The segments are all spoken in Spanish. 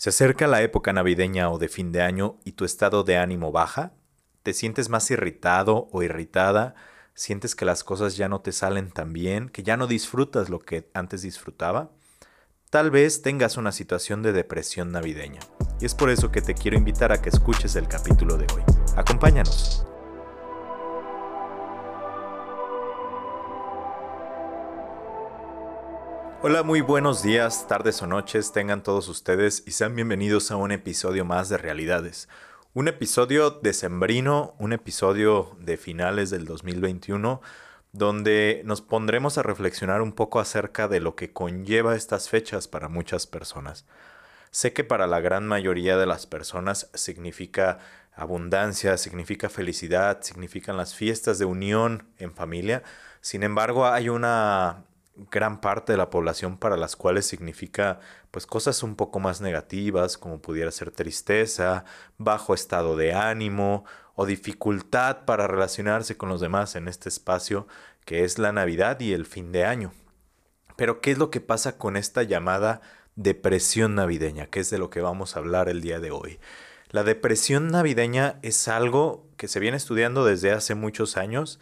Se acerca la época navideña o de fin de año y tu estado de ánimo baja. ¿Te sientes más irritado o irritada? ¿Sientes que las cosas ya no te salen tan bien? ¿Que ya no disfrutas lo que antes disfrutaba? Tal vez tengas una situación de depresión navideña. Y es por eso que te quiero invitar a que escuches el capítulo de hoy. Acompáñanos. Hola, muy buenos días, tardes o noches tengan todos ustedes y sean bienvenidos a un episodio más de Realidades. Un episodio decembrino, un episodio de finales del 2021, donde nos pondremos a reflexionar un poco acerca de lo que conlleva estas fechas para muchas personas. Sé que para la gran mayoría de las personas significa abundancia, significa felicidad, significan las fiestas de unión en familia. Sin embargo, hay una gran parte de la población para las cuales significa pues cosas un poco más negativas como pudiera ser tristeza, bajo estado de ánimo o dificultad para relacionarse con los demás en este espacio que es la Navidad y el fin de año. Pero ¿qué es lo que pasa con esta llamada depresión navideña, que es de lo que vamos a hablar el día de hoy? La depresión navideña es algo que se viene estudiando desde hace muchos años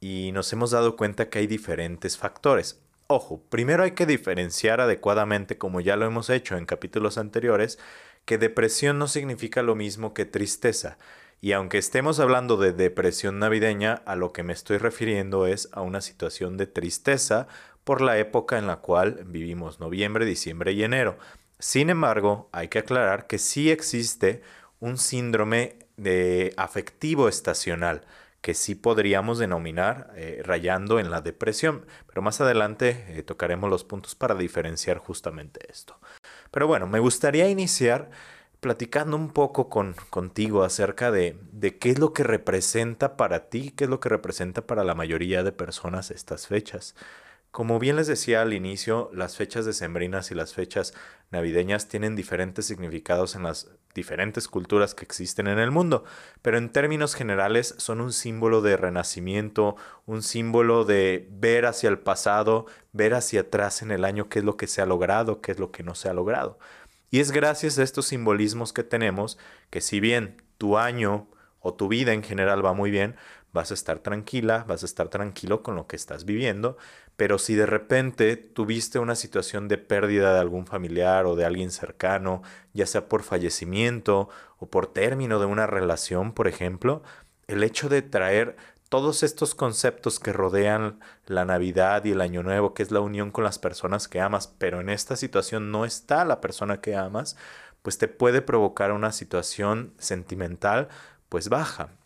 y nos hemos dado cuenta que hay diferentes factores. Ojo, primero hay que diferenciar adecuadamente, como ya lo hemos hecho en capítulos anteriores, que depresión no significa lo mismo que tristeza. Y aunque estemos hablando de depresión navideña, a lo que me estoy refiriendo es a una situación de tristeza por la época en la cual vivimos noviembre, diciembre y enero. Sin embargo, hay que aclarar que sí existe un síndrome de afectivo estacional que sí podríamos denominar eh, rayando en la depresión. Pero más adelante eh, tocaremos los puntos para diferenciar justamente esto. Pero bueno, me gustaría iniciar platicando un poco con, contigo acerca de, de qué es lo que representa para ti, qué es lo que representa para la mayoría de personas estas fechas. Como bien les decía al inicio, las fechas decembrinas y las fechas navideñas tienen diferentes significados en las diferentes culturas que existen en el mundo, pero en términos generales son un símbolo de renacimiento, un símbolo de ver hacia el pasado, ver hacia atrás en el año qué es lo que se ha logrado, qué es lo que no se ha logrado. Y es gracias a estos simbolismos que tenemos que si bien tu año o tu vida en general va muy bien, vas a estar tranquila, vas a estar tranquilo con lo que estás viviendo, pero si de repente tuviste una situación de pérdida de algún familiar o de alguien cercano, ya sea por fallecimiento o por término de una relación, por ejemplo, el hecho de traer todos estos conceptos que rodean la Navidad y el Año Nuevo, que es la unión con las personas que amas, pero en esta situación no está la persona que amas, pues te puede provocar una situación sentimental pues baja.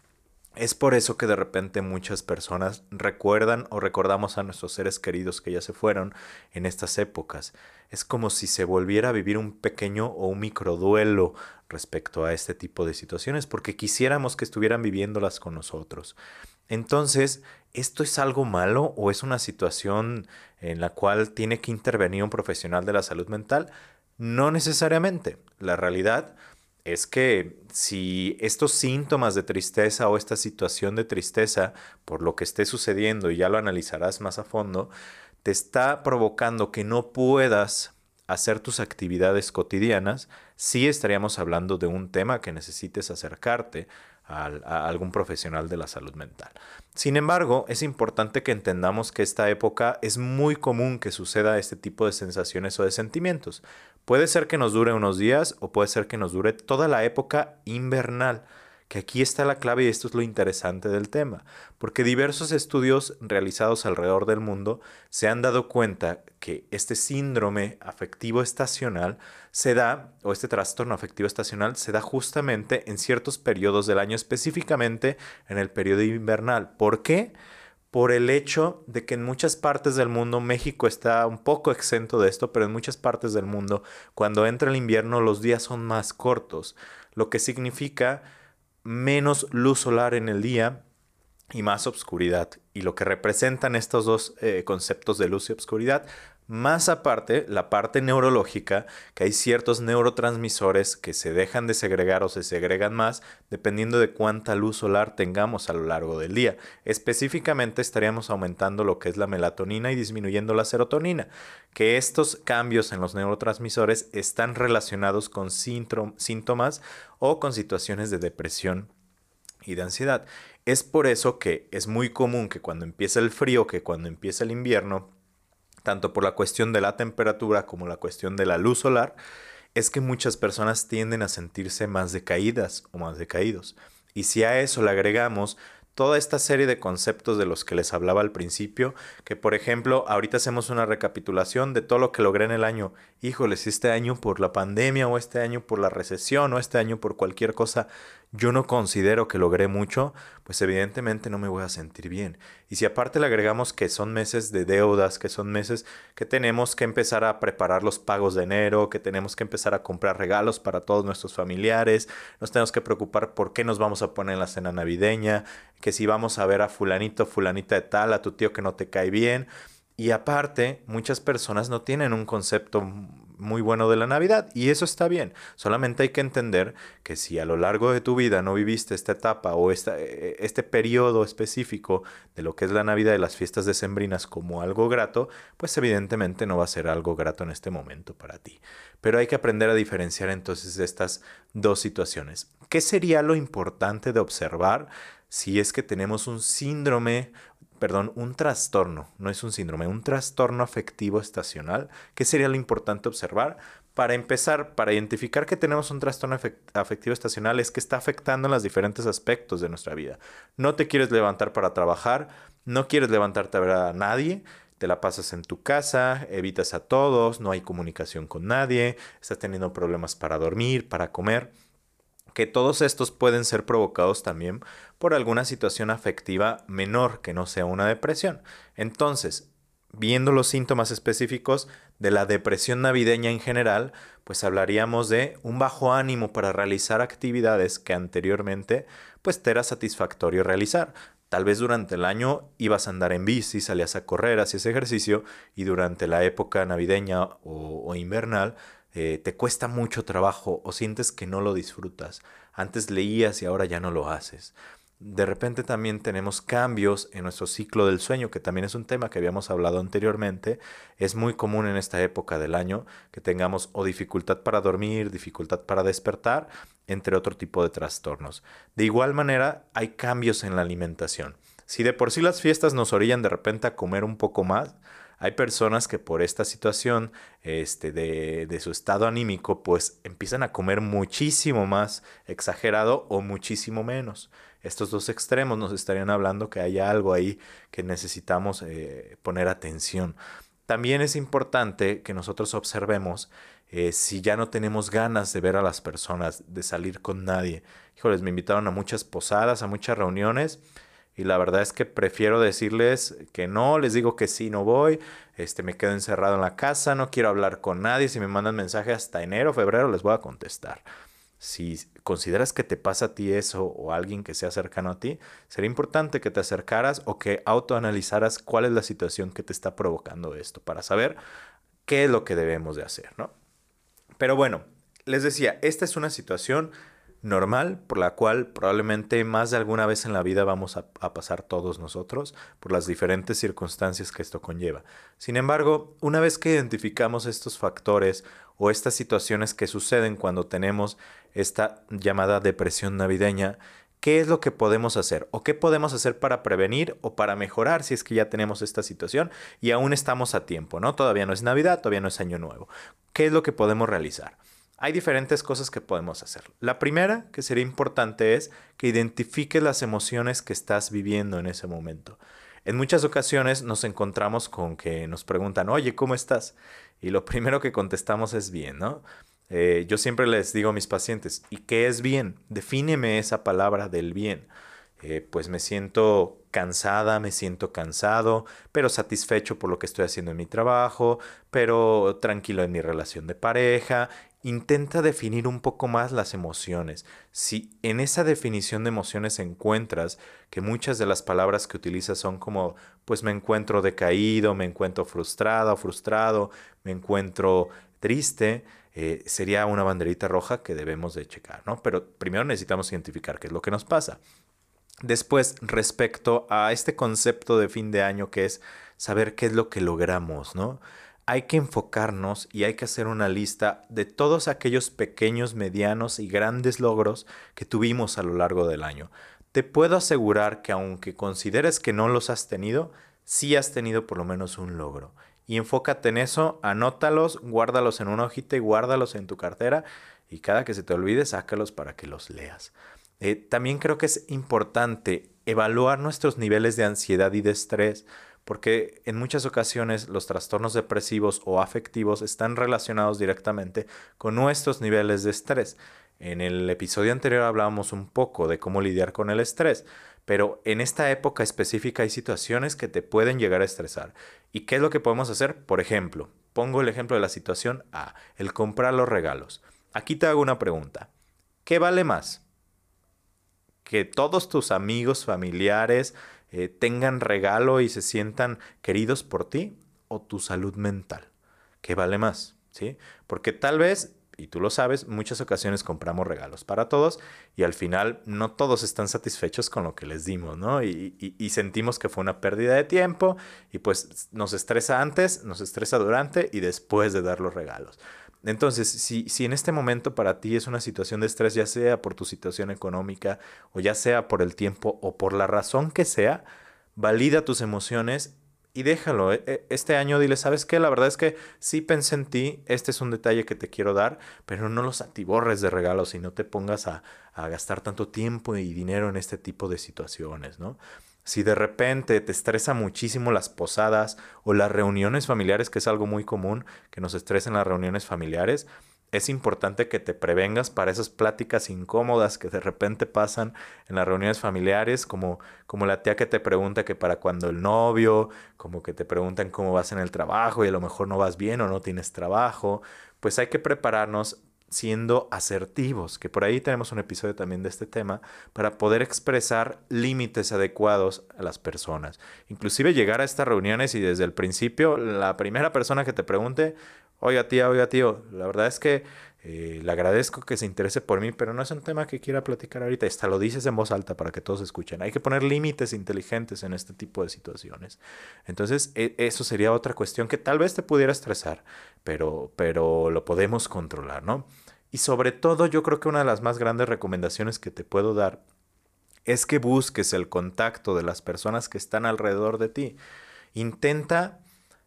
Es por eso que de repente muchas personas recuerdan o recordamos a nuestros seres queridos que ya se fueron en estas épocas. Es como si se volviera a vivir un pequeño o un microduelo respecto a este tipo de situaciones, porque quisiéramos que estuvieran viviéndolas con nosotros. Entonces, ¿esto es algo malo o es una situación en la cual tiene que intervenir un profesional de la salud mental? No necesariamente. La realidad es que si estos síntomas de tristeza o esta situación de tristeza por lo que esté sucediendo, y ya lo analizarás más a fondo, te está provocando que no puedas hacer tus actividades cotidianas, sí estaríamos hablando de un tema que necesites acercarte a, algún profesional de la salud mental. Sin embargo, es importante que entendamos que esta época es muy común que suceda este tipo de sensaciones o de sentimientos. Puede ser que nos dure unos días o puede ser que nos dure toda la época invernal que aquí está la clave y esto es lo interesante del tema, porque diversos estudios realizados alrededor del mundo se han dado cuenta que este síndrome afectivo estacional se da, o este trastorno afectivo estacional se da justamente en ciertos periodos del año, específicamente en el periodo invernal. ¿Por qué? por el hecho de que en muchas partes del mundo, México está un poco exento de esto, pero en muchas partes del mundo, cuando entra el invierno, los días son más cortos, lo que significa menos luz solar en el día y más obscuridad. Y lo que representan estos dos eh, conceptos de luz y obscuridad más aparte, la parte neurológica, que hay ciertos neurotransmisores que se dejan de segregar o se segregan más dependiendo de cuánta luz solar tengamos a lo largo del día. Específicamente estaríamos aumentando lo que es la melatonina y disminuyendo la serotonina, que estos cambios en los neurotransmisores están relacionados con síntomas o con situaciones de depresión y de ansiedad. Es por eso que es muy común que cuando empieza el frío, que cuando empieza el invierno, tanto por la cuestión de la temperatura como la cuestión de la luz solar, es que muchas personas tienden a sentirse más decaídas o más decaídos. Y si a eso le agregamos toda esta serie de conceptos de los que les hablaba al principio, que por ejemplo, ahorita hacemos una recapitulación de todo lo que logré en el año. Híjoles, este año por la pandemia o este año por la recesión o este año por cualquier cosa yo no considero que logré mucho, pues evidentemente no me voy a sentir bien. Y si aparte le agregamos que son meses de deudas, que son meses que tenemos que empezar a preparar los pagos de enero, que tenemos que empezar a comprar regalos para todos nuestros familiares, nos tenemos que preocupar por qué nos vamos a poner en la cena navideña, que si vamos a ver a fulanito, fulanita de tal, a tu tío que no te cae bien. Y aparte, muchas personas no tienen un concepto muy bueno de la Navidad y eso está bien. Solamente hay que entender que si a lo largo de tu vida no viviste esta etapa o esta, e, este periodo específico de lo que es la Navidad y las fiestas decembrinas como algo grato, pues evidentemente no va a ser algo grato en este momento para ti. Pero hay que aprender a diferenciar entonces estas dos situaciones. ¿Qué sería lo importante de observar si es que tenemos un síndrome perdón, un trastorno, no es un síndrome, un trastorno afectivo estacional, ¿qué sería lo importante observar? Para empezar, para identificar que tenemos un trastorno afectivo estacional es que está afectando en los diferentes aspectos de nuestra vida. No te quieres levantar para trabajar, no quieres levantarte a ver a nadie, te la pasas en tu casa, evitas a todos, no hay comunicación con nadie, estás teniendo problemas para dormir, para comer que todos estos pueden ser provocados también por alguna situación afectiva menor que no sea una depresión. Entonces, viendo los síntomas específicos de la depresión navideña en general, pues hablaríamos de un bajo ánimo para realizar actividades que anteriormente pues te era satisfactorio realizar. Tal vez durante el año ibas a andar en bici, salías a correr, hacías ejercicio y durante la época navideña o, o invernal eh, te cuesta mucho trabajo o sientes que no lo disfrutas. Antes leías y ahora ya no lo haces. De repente también tenemos cambios en nuestro ciclo del sueño, que también es un tema que habíamos hablado anteriormente. Es muy común en esta época del año que tengamos o dificultad para dormir, dificultad para despertar, entre otro tipo de trastornos. De igual manera, hay cambios en la alimentación. Si de por sí las fiestas nos orillan de repente a comer un poco más, hay personas que por esta situación este, de, de, su estado anímico, pues empiezan a comer muchísimo más exagerado o muchísimo menos. Estos dos extremos nos estarían hablando que hay algo ahí que necesitamos eh, poner atención. También es importante que nosotros observemos eh, si ya no tenemos ganas de ver a las personas, de salir con nadie. Híjoles, me invitaron a muchas posadas, a muchas reuniones y la verdad es que prefiero decirles que no, les digo que sí, no voy, este, me quedo encerrado en la casa, no quiero hablar con nadie, si me mandan mensaje hasta enero, febrero, les voy a contestar. Si consideras que te pasa a ti eso o alguien que sea cercano a ti, sería importante que te acercaras o que autoanalizaras cuál es la situación que te está provocando esto para saber qué es lo que debemos de hacer, ¿no? Pero bueno, les decía, esta es una situación normal por la cual probablemente más de alguna vez en la vida vamos a, pasar todos nosotros por las diferentes circunstancias que esto conlleva. Sin embargo, una vez que identificamos estos factores o estas situaciones que suceden cuando tenemos esta llamada depresión navideña, ¿qué es lo que podemos hacer? ¿O qué podemos hacer para prevenir o para mejorar si es que ya tenemos esta situación y aún estamos a tiempo, ¿no? Todavía no es Navidad, todavía no es Año Nuevo. ¿Qué es lo que podemos realizar? Hay diferentes cosas que podemos hacer. La primera que sería importante es que identifiques las emociones que estás viviendo en ese momento. En muchas ocasiones nos encontramos con que nos preguntan, oye, ¿cómo estás? Y lo primero que contestamos es bien, ¿no? Eh, yo siempre les digo a mis pacientes, ¿y qué es bien? Defíneme esa palabra del bien. Eh, pues me siento cansada, me siento cansado, pero satisfecho por lo que estoy haciendo en mi trabajo, pero tranquilo en mi relación de pareja intenta definir un poco más las emociones. Si en esa definición de emociones encuentras que muchas de las palabras que utilizas son como, pues me encuentro decaído, me encuentro frustrado, frustrado, me encuentro triste, eh, sería una banderita roja que debemos de checar, ¿no? Pero primero necesitamos identificar qué es lo que nos pasa. Después, respecto a este concepto de fin de año que es saber qué es lo que logramos, ¿no? Hay que enfocarnos y hay que hacer una lista de todos aquellos pequeños, medianos y grandes logros que tuvimos a lo largo del año. Te puedo asegurar que aunque consideres que no los has tenido, sí has tenido por lo menos un logro. Y enfócate en eso, anótalos, guárdalos en una hojita y guárdalos en tu cartera y cada que se te olvide, sácalos para que los leas. Eh, también creo que es importante evaluar nuestros niveles de ansiedad y de estrés porque en muchas ocasiones los trastornos depresivos o afectivos están relacionados directamente con nuestros niveles de estrés. En el episodio anterior hablábamos un poco de cómo lidiar con el estrés, pero en esta época específica hay situaciones que te pueden llegar a estresar. ¿Y qué es lo que podemos hacer? Por ejemplo, pongo el ejemplo de la situación A, el comprar los regalos. Aquí te hago una pregunta. ¿Qué vale más? Que todos tus amigos, familiares, eh, tengan regalo y se sientan queridos por ti o tu salud mental. ¿Qué vale más? ¿Sí? Porque tal vez, y tú lo sabes, muchas ocasiones compramos regalos para todos y al final no todos están satisfechos con lo que les dimos, ¿no? Y, y sentimos que fue una pérdida de tiempo y pues nos estresa antes, nos estresa durante y después de dar los regalos. Entonces, si, si en este momento para ti es una situación de estrés, ya sea por tu situación económica o ya sea por el tiempo o por la razón que sea, valida tus emociones y déjalo. E, e, este año dile, ¿sabes qué? La verdad es que sí pensé en ti, este es un detalle que te quiero dar, pero no los atiborres de regalos y no te pongas a, a gastar tanto tiempo y dinero en este tipo de situaciones, ¿no? Si de repente te estresa muchísimo las posadas o las reuniones familiares, que es algo muy común, que nos estresen las reuniones familiares, es importante que te prevengas para esas pláticas incómodas que de repente pasan en las reuniones familiares, como, como la tía que te pregunta que para cuando el novio, como que te preguntan cómo vas en el trabajo y a lo mejor no vas bien o no tienes trabajo, pues hay que prepararnos siendo asertivos, que por ahí tenemos un episodio también de este tema, para poder expresar límites adecuados a las personas. Inclusive llegar a estas reuniones y desde el principio la primera persona que te pregunte, oiga tía, oiga tío, la verdad es que eh, le agradezco que se interese por mí, pero no es un tema que quiera platicar ahorita. Hasta lo dices en voz alta para que todos escuchen. Hay que poner límites inteligentes en este tipo de situaciones. Entonces, e, eso sería otra cuestión que tal vez te pudiera estresar, pero, pero lo podemos controlar, ¿no? Y sobre todo, yo creo que una de las más grandes recomendaciones que te puedo dar es que busques el contacto de las personas que están alrededor de ti. Intenta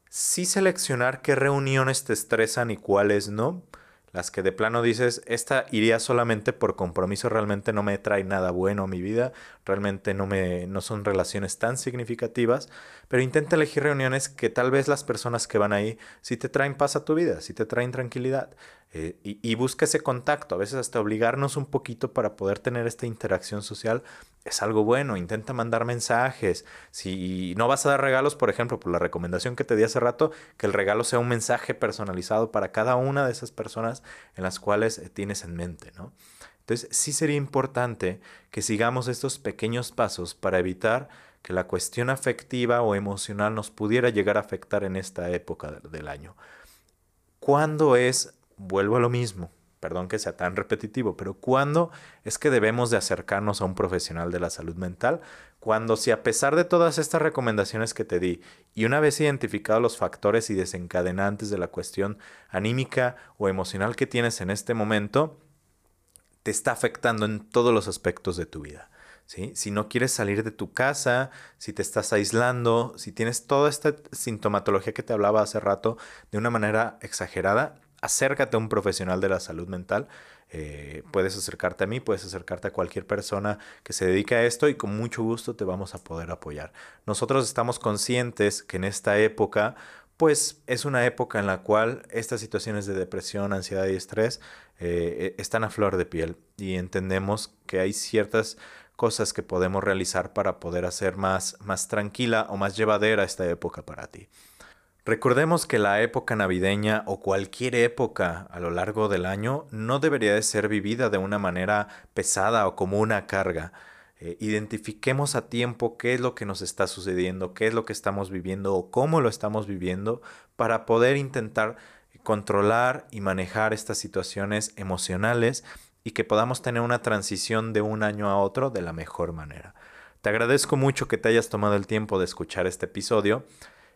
sí seleccionar qué reuniones te estresan y cuáles no. Las que de plano dices, esta iría solamente por compromiso, realmente no me trae nada bueno a mi vida, realmente no, me, no son relaciones tan significativas, pero intenta elegir reuniones que tal vez las personas que van ahí sí te traen paz a tu vida, sí te traen tranquilidad. Eh, y, busca ese contacto, a veces hasta obligarnos un poquito para poder tener esta interacción social es algo bueno, intenta mandar mensajes, si no vas a dar regalos, por ejemplo, por la recomendación que te di hace rato, que el regalo sea un mensaje personalizado para cada una de esas personas en las cuales eh, tienes en mente, ¿no? Entonces sí sería importante que sigamos estos pequeños pasos para evitar que la cuestión afectiva o emocional nos pudiera llegar a afectar en esta época del año. ¿Cuándo es vuelvo a lo mismo, perdón que sea tan repetitivo, pero ¿cuándo es que debemos de acercarnos a un profesional de la salud mental? Cuando si a pesar de todas estas recomendaciones que te di y una vez identificados los factores y desencadenantes de la cuestión anímica o emocional que tienes en este momento, te está afectando en todos los aspectos de tu vida. ¿Sí? Si no quieres salir de tu casa, si te estás aislando, si tienes toda esta sintomatología que te hablaba hace rato de una manera exagerada, acércate a un profesional de la salud mental. Eh, puedes acercarte a mí, puedes acercarte a cualquier persona que se dedique a esto y con mucho gusto te vamos a poder apoyar. Nosotros estamos conscientes que en esta época, pues es una época en la cual estas situaciones de depresión, ansiedad y estrés eh, están a flor de piel y entendemos que hay ciertas cosas que podemos realizar para poder hacer más, más tranquila o más llevadera esta época para ti. Recordemos que la época navideña o cualquier época a lo largo del año no debería de ser vivida de una manera pesada o como una carga. Eh, identifiquemos a tiempo qué es lo que nos está sucediendo, qué es lo que estamos viviendo o cómo lo estamos viviendo para poder intentar controlar y manejar estas situaciones emocionales y que podamos tener una transición de un año a otro de la mejor manera. Te agradezco mucho que te hayas tomado el tiempo de escuchar este episodio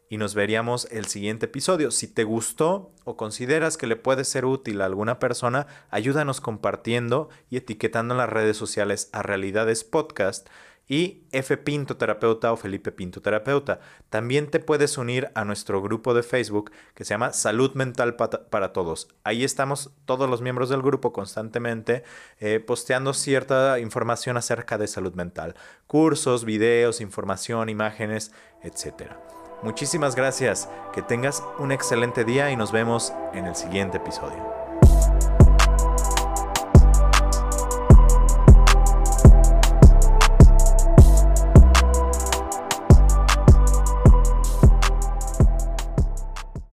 y nos veríamos el siguiente episodio. Si te gustó o consideras que le puede ser útil a alguna persona, ayúdanos compartiendo y etiquetando en las redes sociales a Realidades Podcast y F Pinto Terapeuta o Felipe Pinto Terapeuta. También te puedes unir a nuestro grupo de Facebook que se llama Salud Mental para Todos. Ahí estamos todos los miembros del grupo constantemente eh, posteando cierta información acerca de salud mental. Cursos, videos, información, imágenes, etcétera. Muchísimas gracias, que tengas un excelente día y nos vemos en el siguiente episodio.